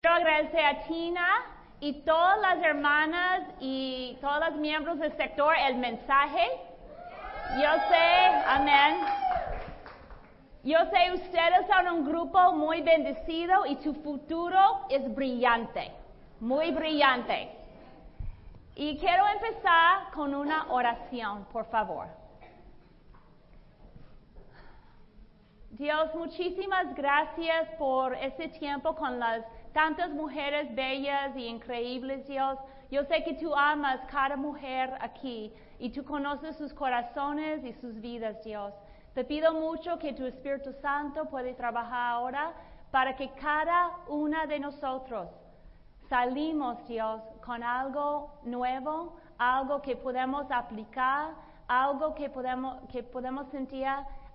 Quiero agradecer a Tina y todas las hermanas y todos los miembros del sector el mensaje. Yo sé, amén. Yo sé, ustedes son un grupo muy bendecido y su futuro es brillante, muy brillante. Y quiero empezar con una oración, por favor. Dios, muchísimas gracias por este tiempo con las tantas mujeres bellas y increíbles, Dios. Yo sé que tú amas cada mujer aquí y tú conoces sus corazones y sus vidas, Dios. Te pido mucho que tu Espíritu Santo pueda trabajar ahora para que cada una de nosotros salimos, Dios, con algo nuevo, algo que podemos aplicar, algo que podemos, que podemos sentir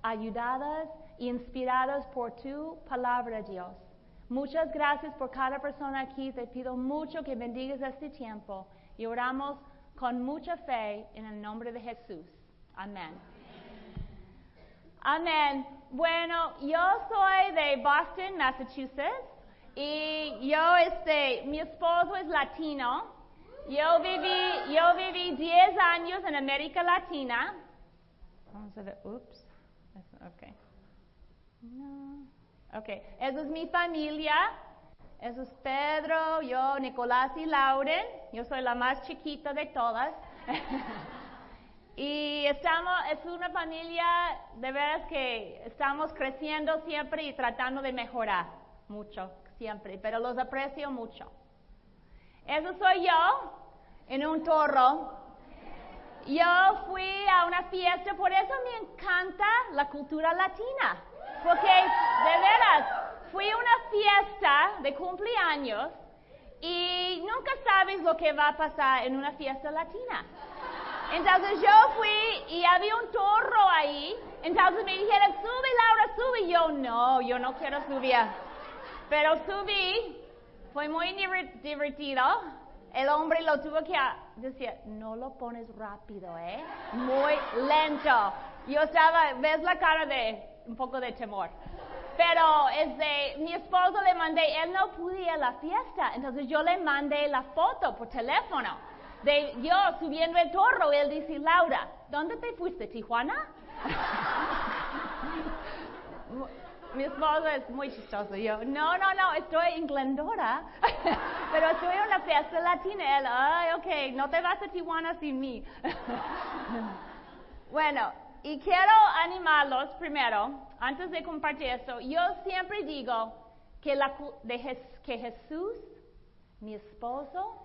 ayudadas e inspiradas por tu palabra, Dios. Muchas gracias por cada persona aquí. Te pido mucho que bendigas este tiempo y oramos con mucha fe en el nombre de Jesús. Amén. Amén. Bueno, yo soy de Boston, Massachusetts, y yo, este, mi esposo es latino. Yo viví, yo viví 10 años en América Latina. Vamos a ver, ups. Ok. No. Ok, esa es mi familia. Eso es Pedro, yo, Nicolás y Lauren. Yo soy la más chiquita de todas. y estamos, es una familia de veras que estamos creciendo siempre y tratando de mejorar mucho, siempre, pero los aprecio mucho. Eso soy yo en un toro. Yo fui a una fiesta, por eso me encanta la cultura latina. Porque, de veras, fui a una fiesta de cumpleaños y nunca sabes lo que va a pasar en una fiesta latina. Entonces yo fui y había un toro ahí. Entonces me dijeron, sube Laura, sube. Y yo, no, yo no quiero subir. Pero subí, fue muy divertido. El hombre lo tuvo que decir, no lo pones rápido, ¿eh? Muy lento. Yo estaba, ves la cara de un poco de temor. Pero este, mi esposo le mandé, él no pude ir a la fiesta, entonces yo le mandé la foto por teléfono de yo subiendo el toro él dice, Laura, ¿dónde te fuiste, Tijuana? mi esposo es muy chistoso. Yo, no, no, no, estoy en Glendora, pero estoy en una fiesta latina. Él, ay, ok, no te vas a Tijuana sin mí. bueno, y quiero animarlos primero, antes de compartir esto, yo siempre digo que, la, que Jesús, mi esposo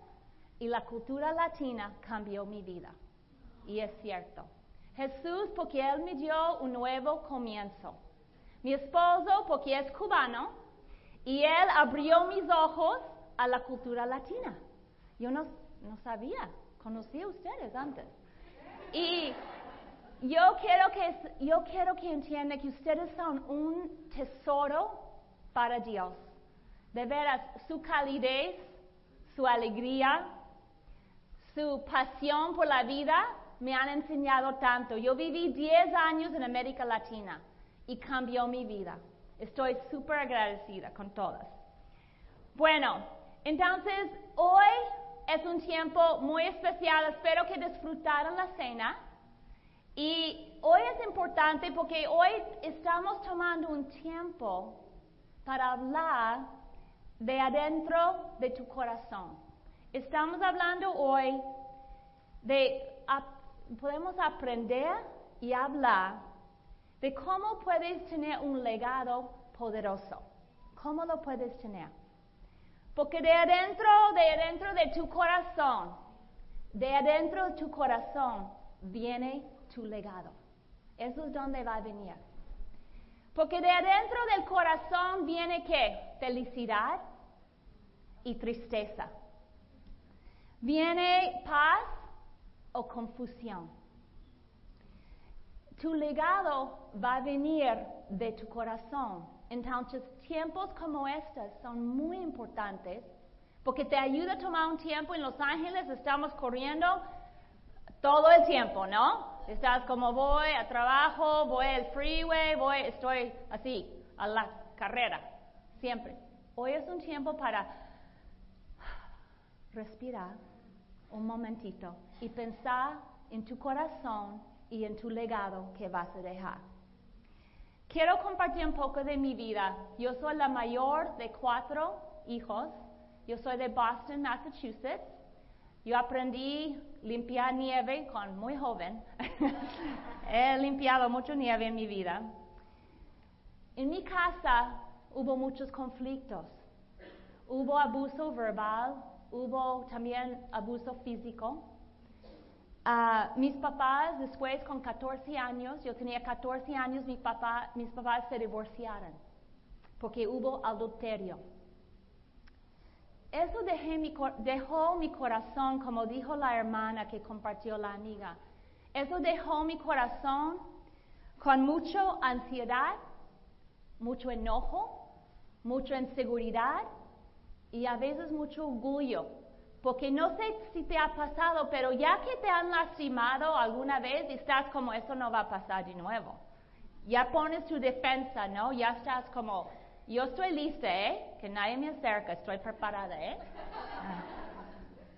y la cultura latina cambió mi vida. Y es cierto. Jesús porque Él me dio un nuevo comienzo. Mi esposo porque es cubano y Él abrió mis ojos a la cultura latina. Yo no, no sabía, conocí a ustedes antes. Y yo quiero que, yo quiero que entiendan que ustedes son un tesoro para Dios. De veras, su calidez, su alegría, su pasión por la vida me han enseñado tanto. Yo viví 10 años en América Latina y cambió mi vida. Estoy súper agradecida con todas. Bueno, entonces hoy es un tiempo muy especial. Espero que disfrutaran la cena. Y hoy es importante porque hoy estamos tomando un tiempo para hablar de adentro de tu corazón. Estamos hablando hoy de, podemos aprender y hablar de cómo puedes tener un legado poderoso. ¿Cómo lo puedes tener? Porque de adentro, de adentro de tu corazón, de adentro de tu corazón viene tu legado. Eso es donde va a venir. Porque de adentro del corazón viene qué? Felicidad y tristeza. Viene paz o confusión. Tu legado va a venir de tu corazón. Entonces, tiempos como estos son muy importantes porque te ayuda a tomar un tiempo. En Los Ángeles estamos corriendo todo el tiempo, ¿no? Estás como voy a trabajo, voy al freeway, voy, estoy así, a la carrera, siempre. Hoy es un tiempo para respirar un momentito y pensar en tu corazón y en tu legado que vas a dejar. Quiero compartir un poco de mi vida. Yo soy la mayor de cuatro hijos. Yo soy de Boston, Massachusetts. Yo aprendí limpiar nieve con muy joven. He limpiado mucho nieve en mi vida. En mi casa hubo muchos conflictos. Hubo abuso verbal, hubo también abuso físico. Ah, mis papás, después con 14 años, yo tenía 14 años, mi papá, mis papás se divorciaron porque hubo adulterio. Eso mi, dejó mi corazón, como dijo la hermana que compartió la amiga. Eso dejó mi corazón con mucha ansiedad, mucho enojo, mucha inseguridad y a veces mucho orgullo porque no sé si te ha pasado, pero ya que te han lastimado alguna vez, estás como, eso no va a pasar de nuevo. Ya pones tu defensa, ¿no? Ya estás como, yo estoy lista, ¿eh? Que nadie me acerca, estoy preparada, ¿eh?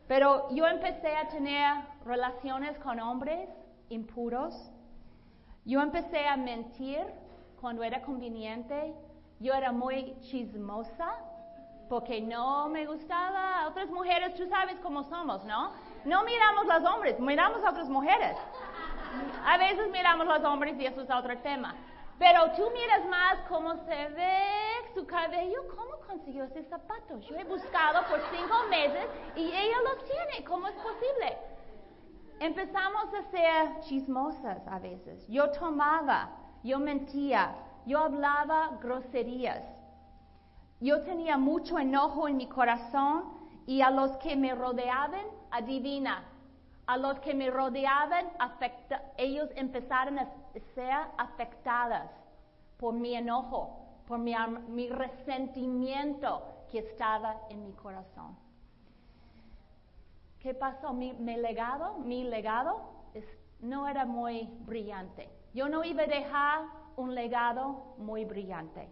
Pero yo empecé a tener relaciones con hombres impuros. Yo empecé a mentir cuando era conveniente. Yo era muy chismosa porque no me gustaba a otras mujeres, tú sabes cómo somos, ¿no? No miramos los hombres, miramos a otras mujeres. A veces miramos los hombres y eso es otro tema. Pero tú miras más cómo se ve su cabello, cómo consiguió ese zapato. Yo he buscado por cinco meses y ella los tiene, ¿cómo es posible? Empezamos a ser chismosas a veces. Yo tomaba, yo mentía, yo hablaba groserías. Yo tenía mucho enojo en mi corazón y a los que me rodeaban, adivina, a los que me rodeaban, ellos empezaron a ser afectadas por mi enojo, por mi, resentimiento que estaba en mi corazón. ¿Qué pasó? Mi, legado, mi legado no era muy brillante. Yo no iba a dejar un legado muy brillante.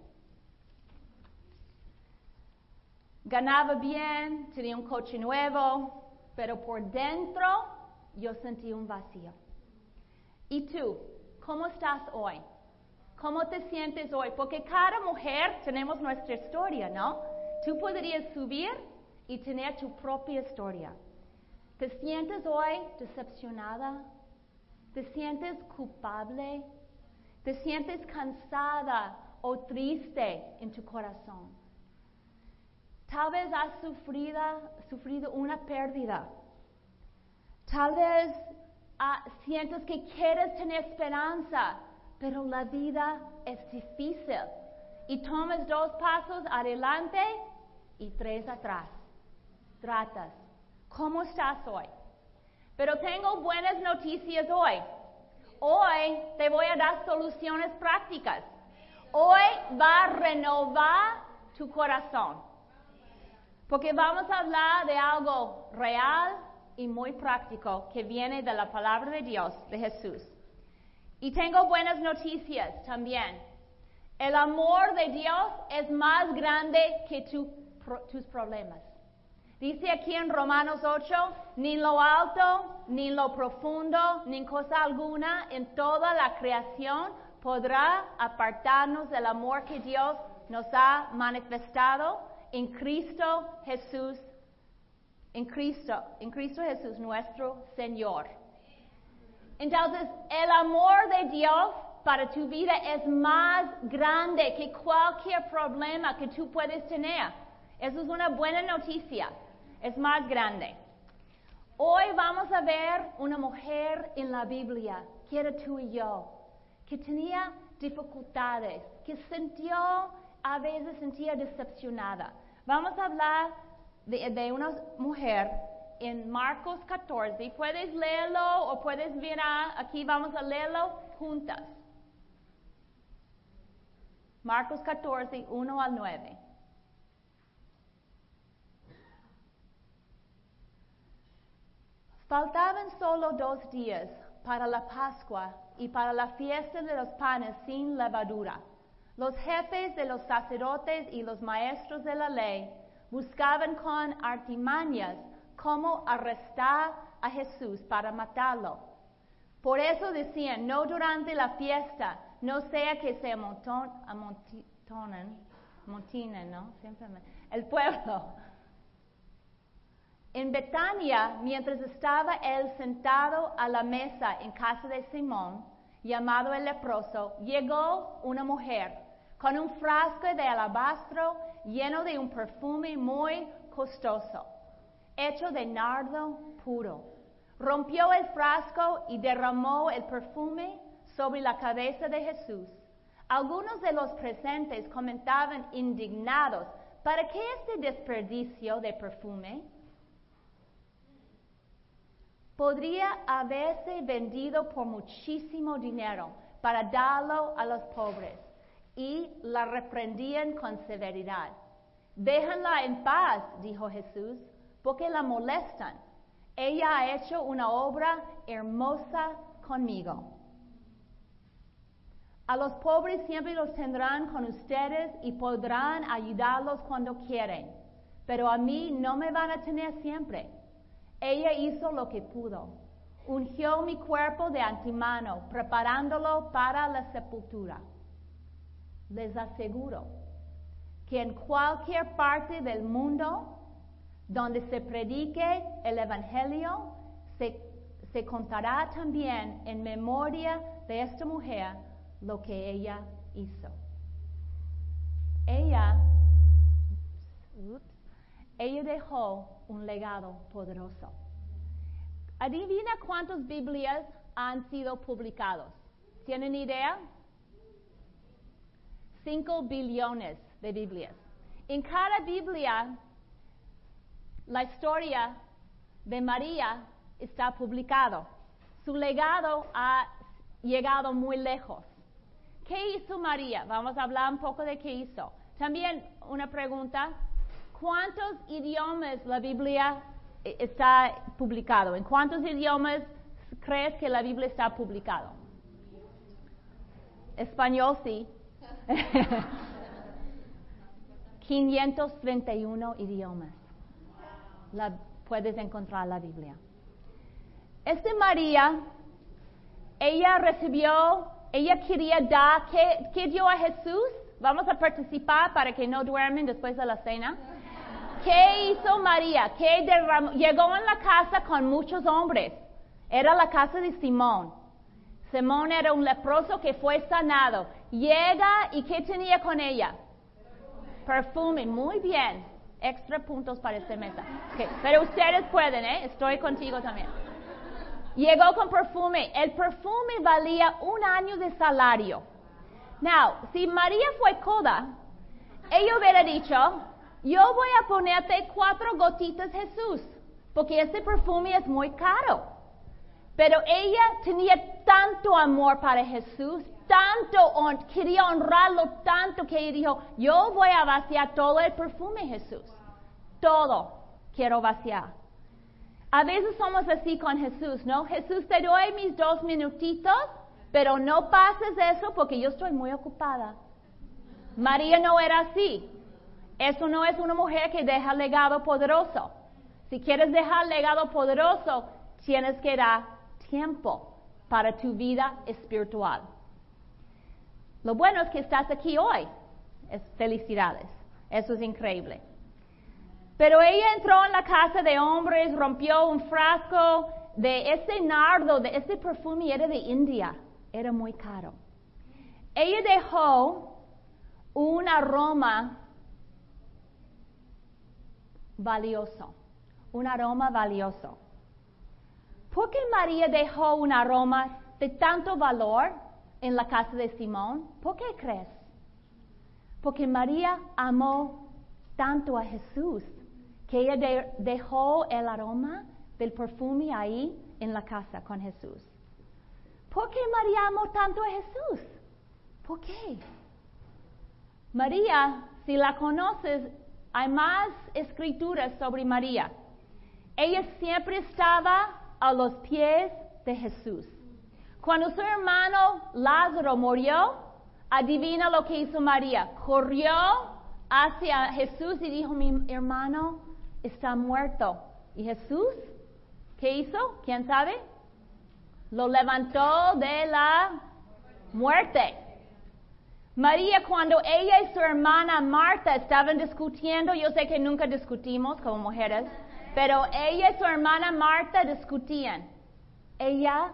Ganaba bien, tenía un coche nuevo, pero por dentro yo sentí un vacío. ¿Y tú? ¿Cómo estás hoy? ¿Cómo te sientes hoy? Porque cada mujer tenemos nuestra historia, ¿no? Tú podrías subir y tener tu propia historia. ¿Te sientes hoy decepcionada? ¿Te sientes culpable? ¿Te sientes cansada o triste en tu corazón? Tal vez has sufrido, sufrido una pérdida. Tal vez ah, sientes que quieres tener esperanza, pero la vida es difícil. Y tomas dos pasos adelante y tres atrás. Tratas. ¿Cómo estás hoy? Pero tengo buenas noticias hoy. Hoy te voy a dar soluciones prácticas. Hoy va a renovar tu corazón. Porque vamos a hablar de algo real y muy práctico que viene de la palabra de Dios, de Jesús. Y tengo buenas noticias también. El amor de Dios es más grande que tus problemas. Dice aquí en Romanos 8, ni lo alto, ni lo profundo, ni cosa alguna en toda la creación podrá apartarnos del amor que Dios nos ha manifestado en Cristo Jesús, en Cristo, en Cristo Jesús nuestro Señor. Entonces, el amor de Dios para tu vida es más grande que cualquier problema que tú puedes tener. Eso es una buena noticia. Es más grande. Hoy vamos a ver una mujer en la Biblia, que era tú y yo, que tenía dificultades, que sintió a veces sentía decepcionada. Vamos a hablar de, una mujer en Marcos 14. Puedes leerlo o puedes mirar, aquí vamos a leerlo juntas. Marcos 14, 1 al 9. Faltaban solo dos días para la Pascua y para la fiesta de los panes sin levadura. Los jefes de los sacerdotes y los maestros de la ley buscaban con artimañas cómo arrestar a Jesús para matarlo. Por eso decían, no durante la fiesta, no sea que se amonton, amontonen, amontinen, ¿no? El pueblo. En Betania, mientras estaba él sentado a la mesa en casa de Simón, llamado el leproso, llegó una mujer con un frasco de alabastro lleno de un perfume muy costoso, hecho de nardo puro. Rompió el frasco y derramó el perfume sobre la cabeza de Jesús. Algunos de los presentes comentaban indignados, ¿para qué este desperdicio de perfume? podría haberse vendido por muchísimo dinero para darlo a los pobres y la reprendían con severidad. Déjenla en paz, dijo Jesús, porque la molestan. Ella ha hecho una obra hermosa conmigo. A los pobres siempre los tendrán con ustedes y podrán ayudarlos cuando quieren, pero a mí no me van a tener siempre. Ella hizo lo que pudo. Ungió mi cuerpo de antemano, preparándolo para la sepultura. Les aseguro que en cualquier parte del mundo donde se predique el Evangelio, se, se contará también en memoria de esta mujer lo que ella hizo. Ella, ella dejó un legado poderoso. Adivina cuántas Biblias han sido publicados. ¿Tienen idea? Cinco billones de Biblias. En cada Biblia, la historia de María está publicado. Su legado ha llegado muy lejos. ¿Qué hizo María? Vamos a hablar un poco de qué hizo. También una pregunta. ¿Cuántos idiomas la Biblia eh, está publicado? ¿En cuántos idiomas crees que la Biblia está publicado? Español sí. 531 idiomas. La, puedes encontrar la Biblia. Este María, ella recibió, ella quería dar, ¿qué, qué dio a Jesús? Vamos a participar para que no duermen después de la cena. ¿Qué hizo María? ¿Qué derramó? Llegó en la casa con muchos hombres. Era la casa de Simón. Simón era un leproso que fue sanado. Llega y ¿qué tenía con ella? Perfume. Muy bien. Extra puntos para esta mesa. Pero ustedes pueden, ¿eh? Estoy contigo también. Llegó con perfume. El perfume valía un año de salario. Now, si María fue coda, ella hubiera dicho, yo voy a ponerte cuatro gotitas Jesús, porque este perfume es muy caro. Pero ella tenía tanto amor para Jesús, tanto quería honrarlo tanto que dijo, yo voy a vaciar todo el perfume Jesús. Todo quiero vaciar. A veces somos así con Jesús, ¿no? Jesús, te doy mis dos minutitos, pero no pases eso porque yo estoy muy ocupada. María no era así. Eso no es una mujer que deja legado poderoso. Si quieres dejar legado poderoso, tienes que dar tiempo para tu vida espiritual. Lo bueno es que estás aquí hoy. Es felicidades. Eso es increíble. Pero ella entró en la casa de hombres, rompió un frasco de ese nardo, de ese perfume, era de India. Era muy caro. Ella dejó un aroma valioso, un aroma valioso. ¿Por qué María dejó un aroma de tanto valor en la casa de Simón? ¿Por qué crees? Porque María amó tanto a Jesús que ella de, dejó el aroma del perfume ahí en la casa con Jesús. ¿Por qué María amó tanto a Jesús? ¿Por qué? María, si la conoces, hay más escrituras sobre María. Ella siempre estaba a los pies de Jesús. Cuando su hermano Lázaro murió, adivina lo que hizo María. Corrió hacia Jesús y dijo, mi hermano está muerto. ¿Y Jesús? ¿Qué hizo? ¿Quién sabe? Lo levantó de la muerte. María, cuando ella y su hermana Marta estaban discutiendo, yo sé que nunca discutimos como mujeres, pero ella y su hermana Marta discutían. Ella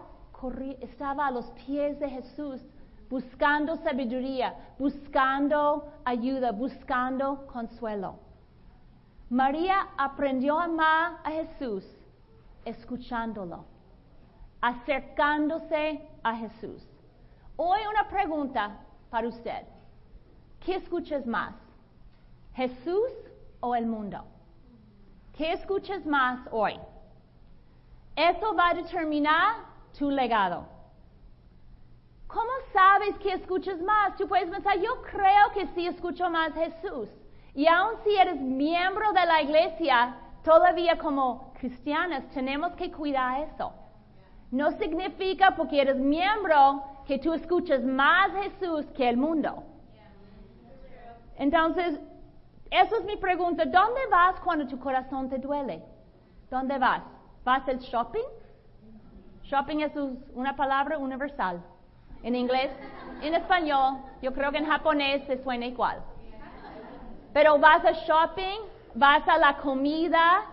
estaba a los pies de Jesús buscando sabiduría, buscando ayuda, buscando consuelo. María aprendió a amar a Jesús escuchándolo, acercándose a Jesús. Hoy una pregunta para usted. ¿Qué escuchas más? ¿Jesús o el mundo? ¿Qué escuchas más hoy? Eso va a determinar tu legado. ¿Cómo sabes que escuchas más? Tú puedes pensar, yo creo que sí escucho más Jesús. Y aun si eres miembro de la iglesia, todavía como cristianas tenemos que cuidar eso. No significa porque eres miembro que tú escuchas más Jesús que el mundo. Entonces, eso es mi pregunta. ¿Dónde vas cuando tu corazón te duele? ¿Dónde vas? ¿Vas al shopping? Shopping es una palabra universal. En inglés, en español, yo creo que en japonés se suena igual. Pero vas a shopping, vas a la comida,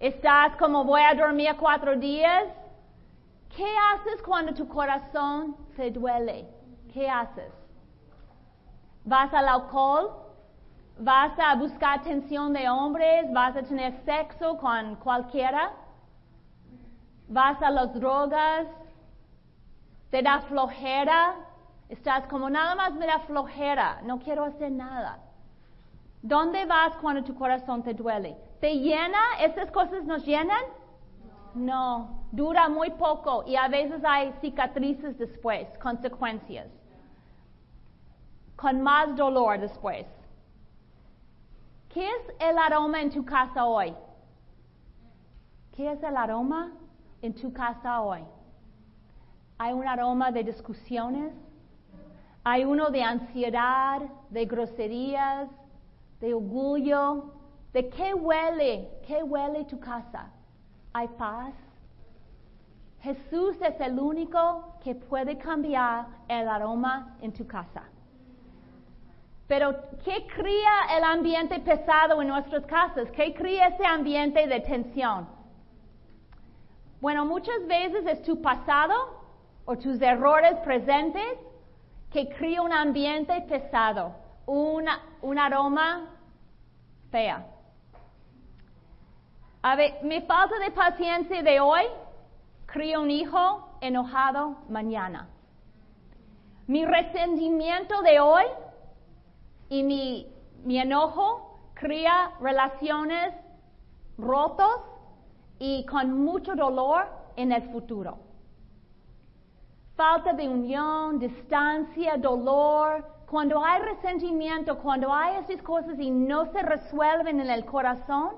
estás como voy a dormir cuatro días. ¿Qué haces cuando tu corazón te duele? ¿Qué haces? ¿Vas al alcohol? ¿Vas a buscar atención de hombres? ¿Vas a tener sexo con cualquiera? ¿Vas a las drogas? te da flojera, estás como nada más me da flojera, no quiero hacer nada. ¿Dónde vas cuando tu corazón te duele? ¿Te llena? ¿Esas cosas nos llenan? No, dura muy poco y a veces hay cicatrices después, consecuencias, con más dolor después. ¿Qué es el aroma en tu casa hoy? ¿Qué es el aroma en tu casa hoy? hay un aroma de discusiones, hay uno de ansiedad, de groserías, de orgullo. ¿De qué huele? ¿Qué huele tu casa? ¿Hay paz? Jesús es el único que puede cambiar el aroma en tu casa. Pero, ¿qué cría el ambiente pesado en nuestras casas? ¿Qué cría ese ambiente de tensión? Bueno, muchas veces es tu pasado o tus errores presentes que crea un ambiente pesado, una, un aroma fea. A ver, mi falta de paciencia de hoy crea un hijo enojado mañana. Mi resentimiento de hoy y mi, mi enojo crea relaciones rotos y con mucho dolor en el futuro falta de unión, distancia, dolor, cuando hay resentimiento, cuando hay esas cosas y no se resuelven en el corazón,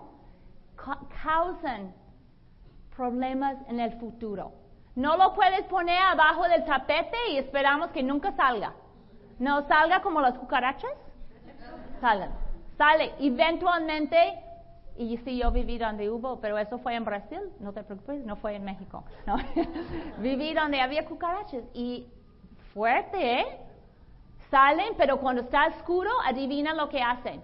causan problemas en el futuro. No lo puedes poner abajo del tapete y esperamos que nunca salga. No salga como las cucarachas. Salen. Sale. Eventualmente y sí, yo viví donde hubo, pero eso fue en Brasil, no te preocupes, no fue en México. viví donde había cucarachas y fuerte, ¿eh? Salen, pero cuando está oscuro, adivina lo que hacen.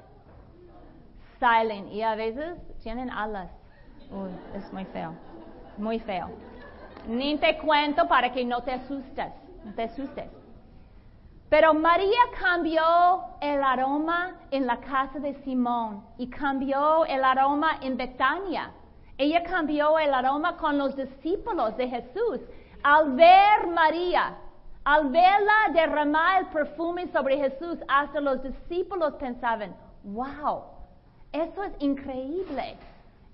Salen y a veces tienen alas. Uy, es muy feo, muy feo. Ni te cuento para que no te asustes, no te asustes. Pero María cambió el aroma en la casa de Simón y cambió el aroma en Betania. Ella cambió el aroma con los discípulos de Jesús. Al ver María, al verla derramar el perfume sobre Jesús, hasta los discípulos pensaban, wow, eso es increíble.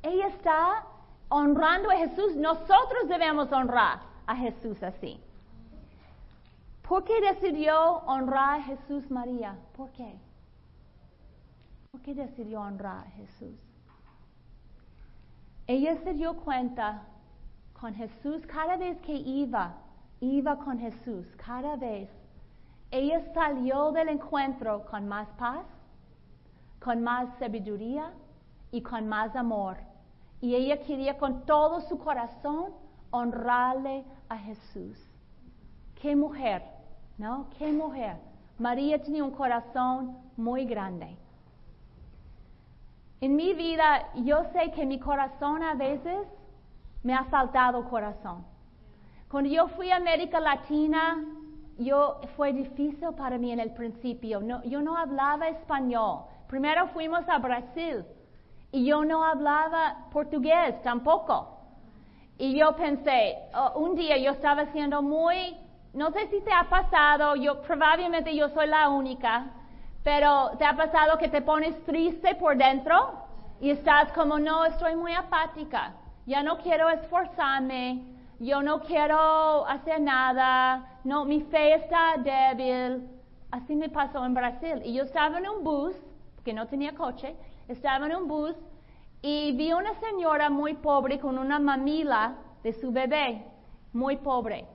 Ella está honrando a Jesús, nosotros debemos honrar a Jesús así. ¿Por qué decidió honrar a Jesús María? ¿Por qué? ¿Por qué decidió honrar a Jesús? Ella se dio cuenta con Jesús cada vez que iba, iba con Jesús, cada vez. Ella salió del encuentro con más paz, con más sabiduría y con más amor. Y ella quería con todo su corazón honrarle a Jesús. Qué mujer, ¿no? Qué mujer. María tenía un corazón muy grande. En mi vida, yo sé que mi corazón a veces me ha faltado corazón. Cuando yo fui a América Latina, yo, fue difícil para mí en el principio. Yo no hablaba español. Primero fuimos a Brasil y yo no hablaba portugués tampoco. Y yo pensé, oh, un día yo estaba siendo muy, no sé si te ha pasado, yo probablemente yo soy la única, pero te ha pasado que te pones triste por dentro y estás como, no, estoy muy apática, ya no quiero esforzarme, yo no quiero hacer nada, no, mi fe está débil. Así me pasó en Brasil. Y yo estaba en un bus, que no tenía coche, estaba en un bus y vi una señora muy pobre con una mamila de su bebé, muy pobre.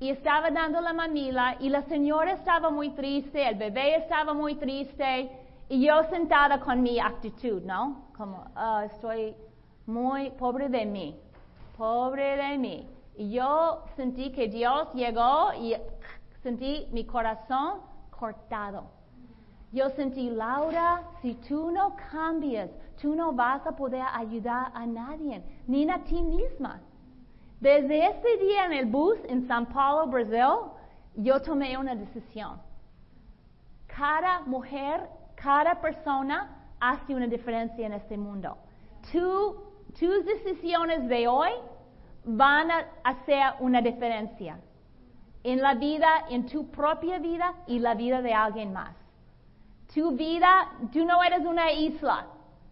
Y estaba dando la mamila y la señora estaba muy triste, el bebé estaba muy triste y yo sentada con mi actitud, ¿no? Como, ah, estoy muy pobre de mí, pobre de mí. Y yo sentí que Dios llegó y sentí mi corazón cortado. Yo sentí, Laura, si tú no cambias, tú no vas a poder ayudar a nadie, ni a ti misma. Desde ese día en el bus en San Paulo, Brasil, yo tomé una decisión. Cada mujer, cada persona hace una diferencia en este mundo. tus decisiones de hoy van a hacer una diferencia en la vida, en tu propia vida y la vida de alguien más. Tu vida, tú no eres una isla.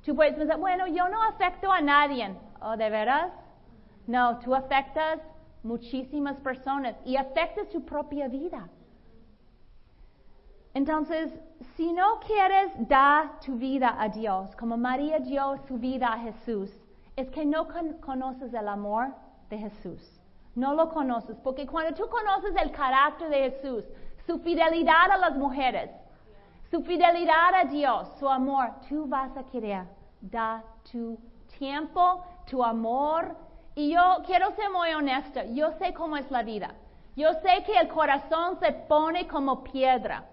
Tú puedes pensar, bueno, yo no afecto a nadie. ¿Oh, de veras? No, tú afectas muchísimas personas y afectas tu propia vida. Entonces, si no quieres dar tu vida a Dios, como María dio su vida a Jesús, es que no conoces el amor de Jesús. No lo conoces, porque cuando tú conoces el carácter de Jesús, su fidelidad a las mujeres, su fidelidad a Dios, su amor, tú vas a querer dar tu tiempo, tu amor. Y yo quiero ser muy honesta, yo sé cómo es la vida. Yo sé que el corazón se pone como piedra.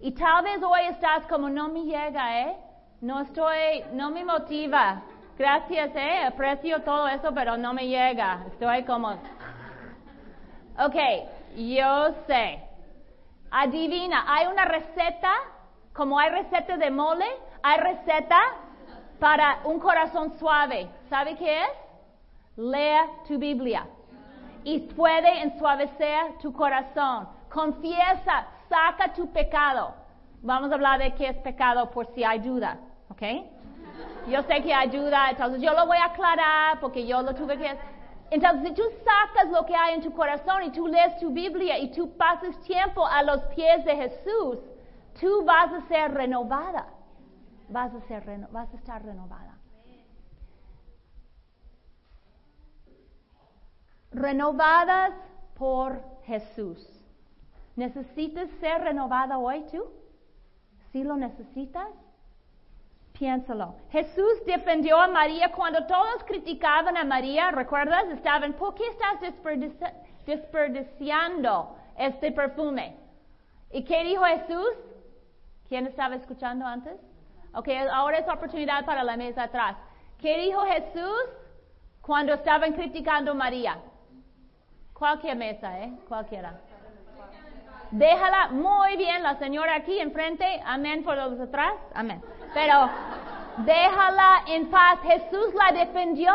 Y tal vez hoy estás como no me llega, ¿eh? No estoy, no me motiva. Gracias, ¿eh? Aprecio todo eso, pero no me llega. Estoy como... Ok, yo sé. Adivina, hay una receta, como hay receta de mole, hay receta para un corazón suave. ¿Sabe qué es? Lea tu Biblia. Y puede ensuavecer tu corazón. Confiesa, saca tu pecado. Vamos a hablar de qué es pecado por si hay duda. ¿Ok? Yo sé que ayuda, entonces yo lo voy a aclarar porque yo lo tuve que... Entonces, si tú sacas lo que hay en tu corazón y tú lees tu Biblia y tú pasas tiempo a los pies de Jesús, tú vas a ser renovada. Vas a, ser vas a estar renovada. Renovadas por Jesús. ¿Necesitas ser renovada hoy tú? ¿Sí lo necesitas? Piénsalo. Jesús defendió a María cuando todos criticaban a María, ¿recuerdas? Estaban, ¿por qué estás desperdiciando este perfume? ¿Y qué dijo Jesús? ¿Quién estaba escuchando antes? Ok, ahora es oportunidad para la mesa atrás. ¿Qué dijo Jesús cuando estaban criticando a María? Cualquier mesa, ¿eh? Cualquiera. Déjala muy bien, la señora aquí enfrente. Amén por los atrás. Amén. Pero déjala en paz. Jesús la defendió.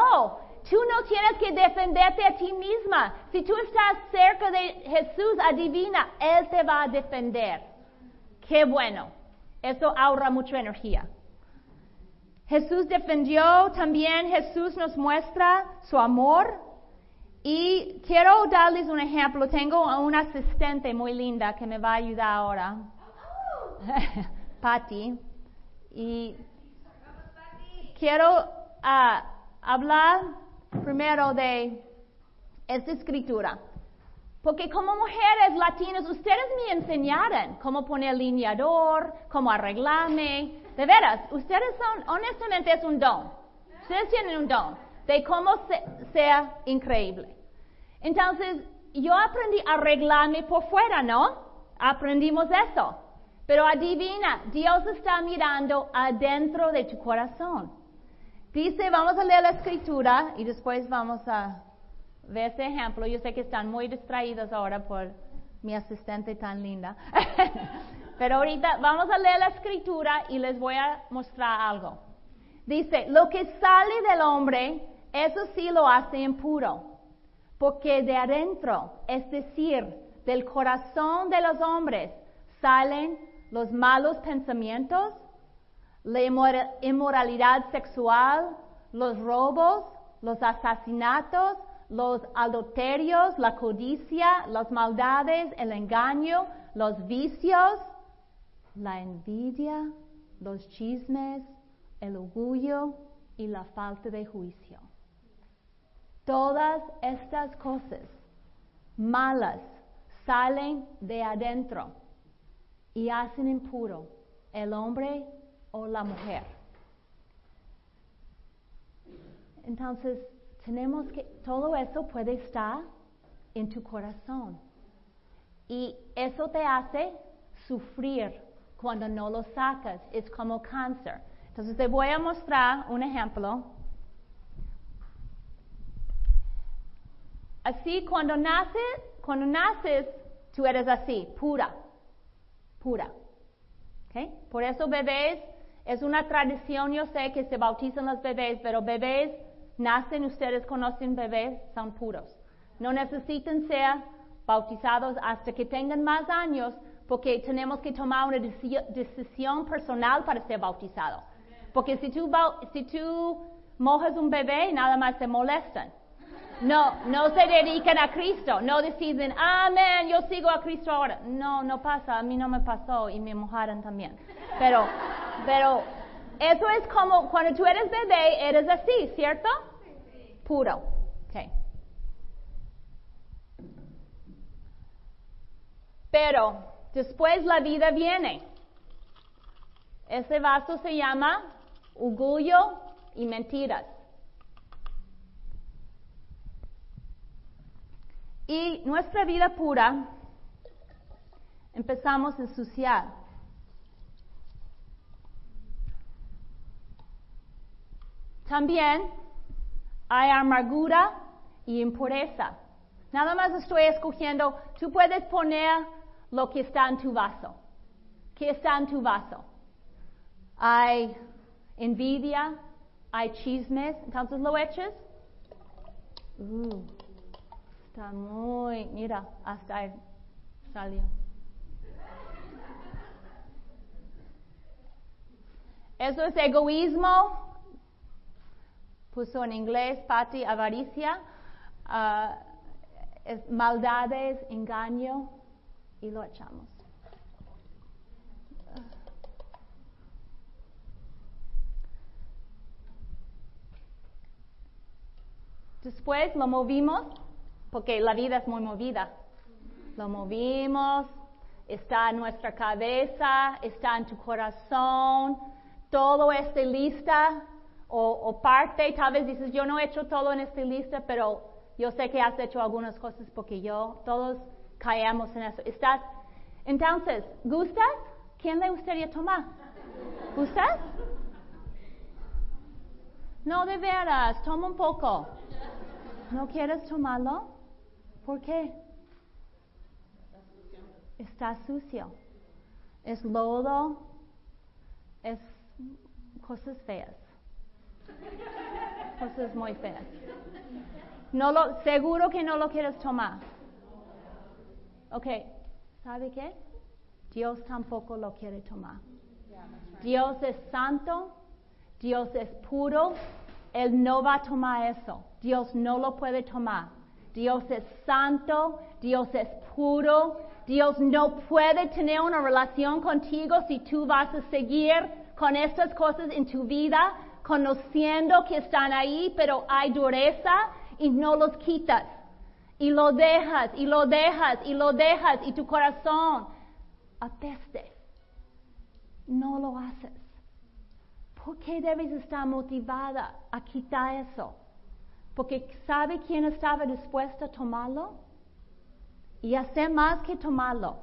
Tú no tienes que defenderte a ti misma. Si tú estás cerca de Jesús, adivina, Él te va a defender. Qué bueno. Eso ahorra mucha energía. Jesús defendió, también Jesús nos muestra su amor. Y quiero darles un ejemplo. Tengo a una asistente muy linda que me va a ayudar ahora. Patty. Y quiero ah, hablar primero de esta escritura. Porque como mujeres latinas, ustedes me enseñaron cómo poner lineador, cómo arreglarme. De veras, ustedes son, honestamente es un don. Ustedes tienen un don. De cómo sea increíble. Entonces, yo aprendí a arreglarme por fuera, ¿no? Aprendimos eso. Pero adivina, Dios está mirando adentro de tu corazón. Dice, vamos a leer la escritura y después vamos a ver ese ejemplo. Yo sé que están muy distraídos ahora por mi asistente tan linda. Pero ahorita vamos a leer la escritura y les voy a mostrar algo. Dice, lo que sale del hombre, eso sí lo hace impuro porque de adentro, es decir, del corazón de los hombres, salen los malos pensamientos, la inmoralidad sexual, los robos, los asesinatos, los adulterios, la codicia, las maldades, el engaño, los vicios, la envidia, los chismes, el orgullo y la falta de juicio. Todas estas cosas malas salen de adentro y hacen impuro el hombre o la mujer. Entonces, tenemos que, todo eso puede estar en tu corazón. Y eso te hace sufrir cuando no lo sacas. Es como cáncer. Entonces, te voy a mostrar un ejemplo Así cuando naces, cuando naces, tú eres así, pura, pura. ¿Okay? Por eso bebés, es una tradición, yo sé que se bautizan los bebés, pero bebés nacen, ustedes conocen bebés, son puros. No necesitan ser bautizados hasta que tengan más años, porque tenemos que tomar una decisión personal para ser bautizado. Porque si tú, si tú mojas un bebé, nada más se molestan. No, no se dedican a Cristo, no deciden, amén, yo sigo a Cristo ahora. No, no pasa, a mí no me pasó y me mojaron también. Pero, pero, eso es como cuando tú eres bebé, eres así, ¿cierto? Puro. Okay. Pero después la vida viene. Ese vaso se llama orgullo y mentiras. Y nuestra vida pura empezamos a ensuciar. También hay amargura y impureza. Nada más estoy escogiendo, tú puedes poner lo que está en tu vaso. ¿Qué está en tu vaso? Hay envidia, hay chismes, entonces lo echas. Uh. Está muy, mira, hasta ahí salió. Eso es egoísmo. Puso en inglés, Pati, avaricia. Ah, es maldades, engaño. Y lo echamos. Después lo movimos porque la vida es muy movida. Lo movimos, está en nuestra cabeza, está en tu corazón, todo está lista o, parte, tal vez dices, yo no he hecho todo en esta lista, pero yo sé que has hecho algunas cosas porque yo, todos caemos en eso. ¿Estás? Entonces, ¿gustas? ¿Quién le gustaría tomar? ¿Gustas? No, de veras, toma un poco. ¿No quieres tomarlo? ¿Por qué? Está sucio. Es lodo. Es cosas feas. Cosas muy feas. No lo, seguro que no lo quieres tomar. Ok, ¿sabe qué? Dios tampoco lo quiere tomar. Dios es santo, Dios es puro, Él no va a tomar eso. Dios no lo puede tomar. Dios es santo, Dios es puro, Dios no puede tener una relación contigo si tú vas a seguir con estas cosas en tu vida, conociendo que están ahí, pero hay dureza y no los quitas. Y lo dejas, y lo dejas, y lo dejas, y tu corazón apeste. No lo haces. ¿Por qué debes estar motivada a quitar eso? Porque ¿sabe quién estaba dispuesto a tomarlo? Y hacer más que tomarlo.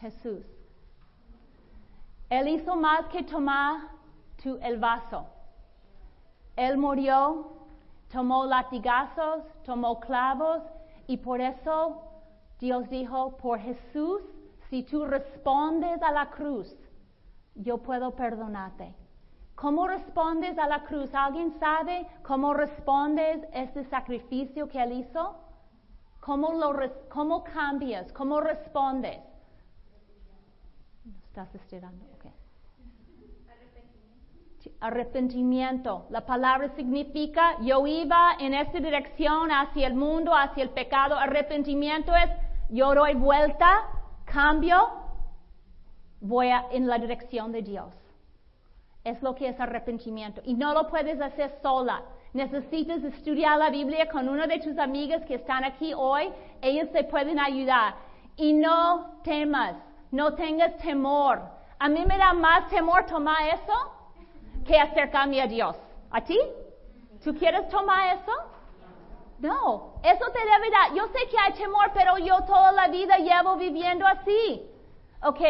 Jesús. Él hizo más que tomar tu, el vaso. Él murió, tomó latigazos, tomó clavos y por eso Dios dijo, por Jesús, si tú respondes a la cruz, yo puedo perdonarte. ¿Cómo respondes a la cruz? ¿Alguien sabe cómo respondes a este sacrificio que Él hizo? ¿Cómo, lo, cómo cambias? ¿Cómo respondes? Estás estirando, ok. Arrepentimiento. La palabra significa yo iba en esta dirección hacia el mundo, hacia el pecado. Arrepentimiento es yo doy vuelta, cambio, voy en la dirección de Dios. Es lo que es arrepentimiento. Y no lo puedes hacer sola. Necesitas estudiar la Biblia con una de tus amigas que están aquí hoy. Ellos te pueden ayudar. Y no temas, no tengas temor. A mí me da más temor tomar eso que acercarme a Dios. ¿A ti? ¿Tú quieres tomar eso? No, eso te debe dar. Yo sé que hay temor, pero yo toda la vida llevo viviendo así. Ok,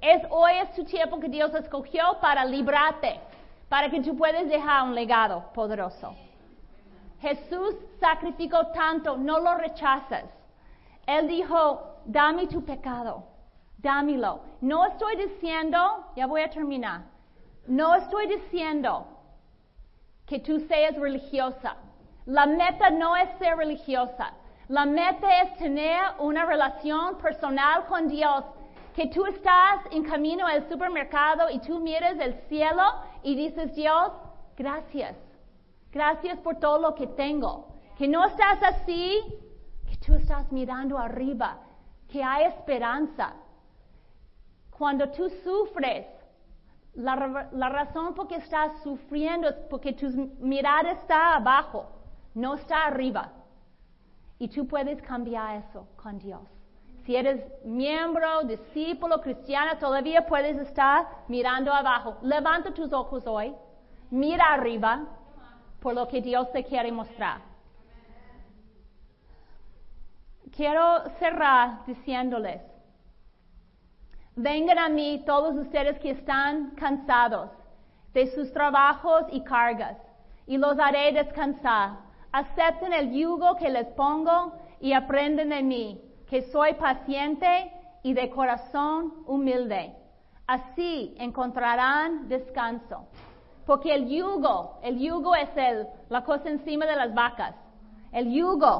es, hoy es tu tiempo que Dios escogió para librarte, para que tú puedas dejar un legado poderoso. Jesús sacrificó tanto, no lo rechazas. Él dijo, dame tu pecado, dámelo. No estoy diciendo, ya voy a terminar, no estoy diciendo que tú seas religiosa. La meta no es ser religiosa. La meta es tener una relación personal con Dios. Que tú estás en camino al supermercado y tú miras el cielo y dices, Dios, gracias. Gracias por todo lo que tengo. Que no estás así, que tú estás mirando arriba, que hay esperanza. Cuando tú sufres, la, razón por que estás sufriendo es porque tu mirada está abajo, no está arriba. Y tú puedes cambiar eso con Dios. Si eres miembro, discípulo, cristiano, todavía puedes estar mirando abajo. Levanta tus ojos hoy, mira arriba por lo que Dios te quiere mostrar. Quiero cerrar diciéndoles, Vengan a mí todos ustedes que están cansados de sus trabajos y cargas, y los haré descansar. Acepten el yugo que les pongo y aprenden de mí, que soy paciente y de corazón humilde. Así encontrarán descanso. Porque el yugo, el yugo es el, la cosa encima de las vacas. El yugo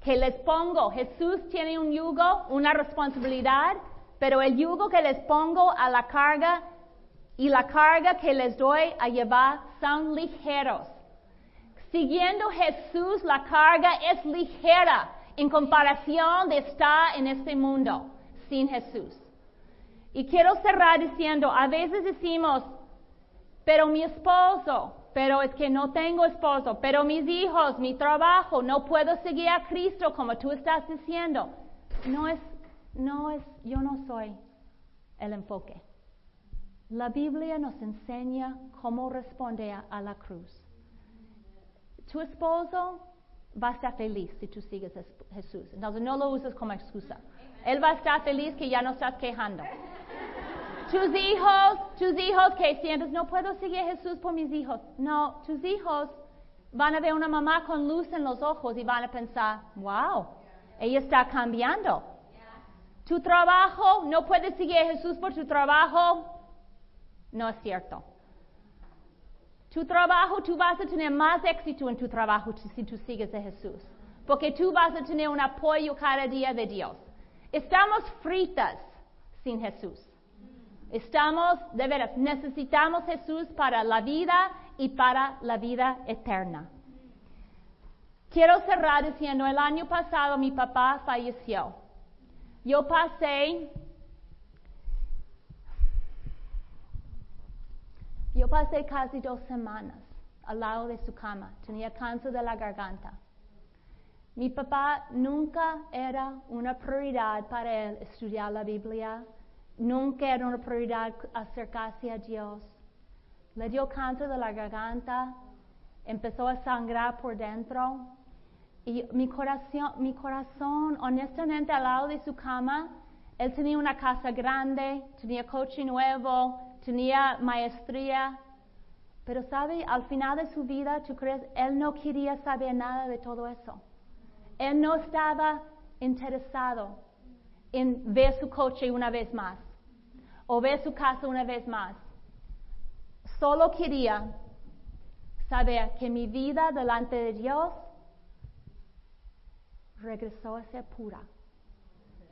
que les pongo, Jesús tiene un yugo, una responsabilidad pero el yugo que les pongo a la carga y la carga que les doy a llevar son ligeros. Siguiendo Jesús, la carga es ligera en comparación de estar en este mundo sin Jesús. Y quiero cerrar diciendo, a veces decimos, pero mi esposo, pero es que no tengo esposo, pero mis hijos, mi trabajo, no puedo seguir a Cristo como tú estás diciendo. No es no es, yo no soy el enfoque. La Biblia nos enseña cómo responder a, la cruz. Tu esposo va a estar feliz si tú sigues a Jesús. Entonces no lo uses como excusa. Él va a estar feliz que ya no estás quejando. tus hijos, tus hijos que sientes, no puedo seguir a Jesús por mis hijos. No, tus hijos van a ver una mamá con luz en los ojos y van a pensar, wow, ella está cambiando. Tu trabajo, no puedes seguir a Jesús por tu trabajo. No es cierto. Tu trabajo, tú vas a tener más éxito en tu trabajo si tú sigues a Jesús. Porque tú vas a tener un apoyo cada día de Dios. Estamos fritas sin Jesús. Estamos, de veras, necesitamos Jesús para la vida y para la vida eterna. Quiero cerrar diciendo, el año pasado mi papá falleció. Yo pasé, yo pasé casi dos semanas al lado de su cama. Tenía cáncer de la garganta. Mi papá nunca era una prioridad para él estudiar la Biblia, nunca era una prioridad acercarse a Dios. Le dio cáncer de la garganta, empezó a sangrar por dentro y mi corazón, mi corazón, honestamente, al lado de su cama, él tenía una casa grande, tenía coche nuevo, tenía maestría, pero sabe, al final de su vida, ¿tú crees? Él no quería saber nada de todo eso. Él no estaba interesado en ver su coche una vez más o ver su casa una vez más. Solo quería saber que mi vida delante de Dios regresó a ser pura.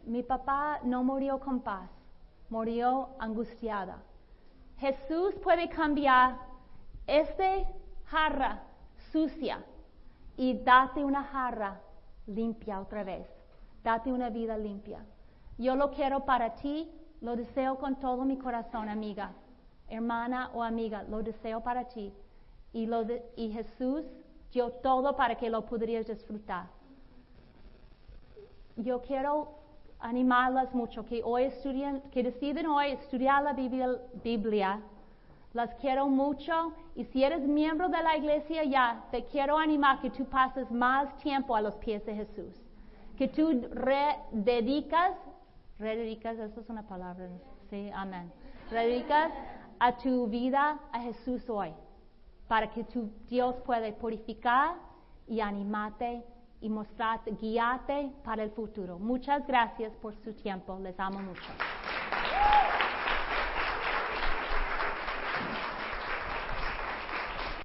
Mi papá no murió con paz, murió angustiada. Jesús puede cambiar esta jarra sucia y date una jarra limpia otra vez. Date una vida limpia. Yo lo quiero para ti, lo deseo con todo mi corazón, amiga, hermana o amiga, lo deseo para ti. Y, lo y Jesús dio todo para que lo pudieras disfrutar. Yo quiero animarlas mucho que hoy estudien, que deciden hoy estudiar la Biblia, Biblia las quiero mucho y si eres miembro de la iglesia ya, te quiero animar que tú pases más tiempo a los pies de Jesús. Que tú rededicas, rededicas, eso es una palabra, sí, amén. Rededicas a tu vida a Jesús hoy, para que tu Dios pueda purificar y animarte y mostrarte, guiarte para el futuro. Muchas gracias por su tiempo, les amo mucho.